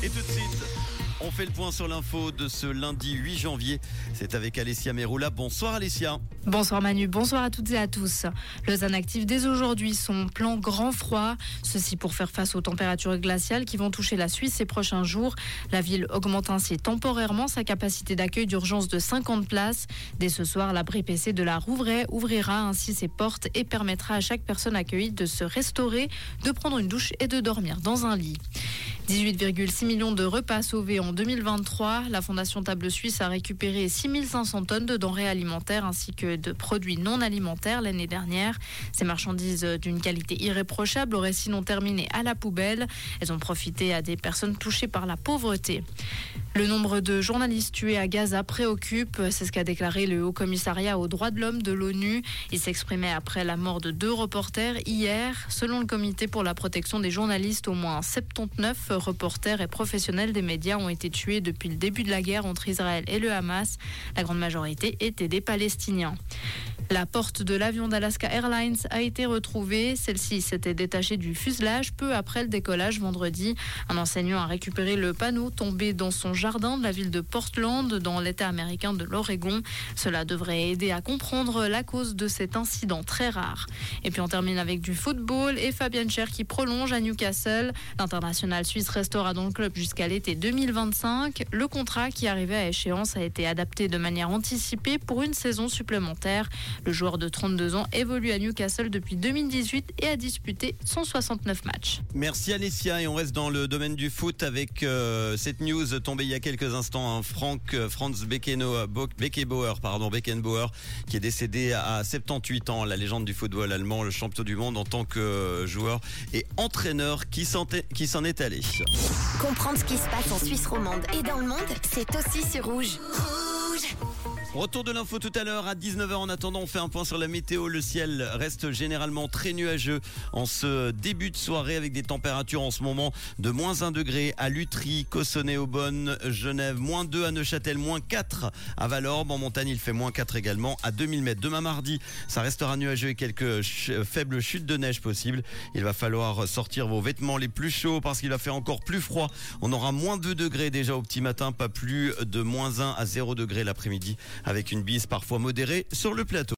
Et tout de suite, on fait le point sur l'info de ce lundi 8 janvier. C'est avec Alessia Meroula. Bonsoir Alessia. Bonsoir Manu, bonsoir à toutes et à tous. Lausanne active dès aujourd'hui son plan grand froid. Ceci pour faire face aux températures glaciales qui vont toucher la Suisse ces prochains jours. La ville augmente ainsi temporairement sa capacité d'accueil d'urgence de 50 places. Dès ce soir, l'abri PC de la Rouvray ouvrira ainsi ses portes et permettra à chaque personne accueillie de se restaurer, de prendre une douche et de dormir dans un lit. 18,6 millions de repas sauvés en 2023. La Fondation Table Suisse a récupéré 6500 tonnes de denrées alimentaires ainsi que de produits non alimentaires l'année dernière. Ces marchandises d'une qualité irréprochable auraient sinon terminé à la poubelle. Elles ont profité à des personnes touchées par la pauvreté. Le nombre de journalistes tués à Gaza préoccupe, c'est ce qu'a déclaré le Haut Commissariat aux droits de l'homme de l'ONU. Il s'exprimait après la mort de deux reporters hier. Selon le Comité pour la protection des journalistes, au moins 79 reporters et professionnels des médias ont été tués depuis le début de la guerre entre Israël et le Hamas. La grande majorité étaient des Palestiniens. La porte de l'avion d'Alaska Airlines a été retrouvée. Celle-ci s'était détachée du fuselage peu après le décollage vendredi. Un enseignant a récupéré le panneau tombé dans son jardin de la ville de Portland, dans l'État américain de l'Oregon. Cela devrait aider à comprendre la cause de cet incident très rare. Et puis on termine avec du football et Fabienne Cher qui prolonge à Newcastle. L'international suisse restera dans le club jusqu'à l'été 2025. Le contrat qui arrivait à échéance a été adapté de manière anticipée pour une saison supplémentaire. Le joueur de 32 ans évolue à Newcastle depuis 2018 et a disputé 169 matchs. Merci Alessia et on reste dans le domaine du foot avec euh, cette news tombée il y a quelques instants. Hein. Frank, euh, Franz Beckeno, Beckenbauer, pardon, Beckenbauer, qui est décédé à 78 ans, la légende du football allemand, le champion du monde en tant que euh, joueur et entraîneur qui s'en est allé? Comprendre ce qui se passe en Suisse romande et dans le monde, c'est aussi sur Rouge. Retour de l'info tout à l'heure à 19h. En attendant, on fait un point sur la météo. Le ciel reste généralement très nuageux en ce début de soirée avec des températures en ce moment de moins 1 degré à Lutry, Cossonay-Aubonne, Genève, moins 2 à Neuchâtel, moins 4 à Valorbe. En montagne, il fait moins 4 également à 2000 mètres. Demain mardi, ça restera nuageux et quelques faibles chutes de neige possibles. Il va falloir sortir vos vêtements les plus chauds parce qu'il va faire encore plus froid. On aura moins 2 degrés déjà au petit matin, pas plus de moins 1 à 0 degrés l'après-midi avec une bise parfois modérée sur le plateau.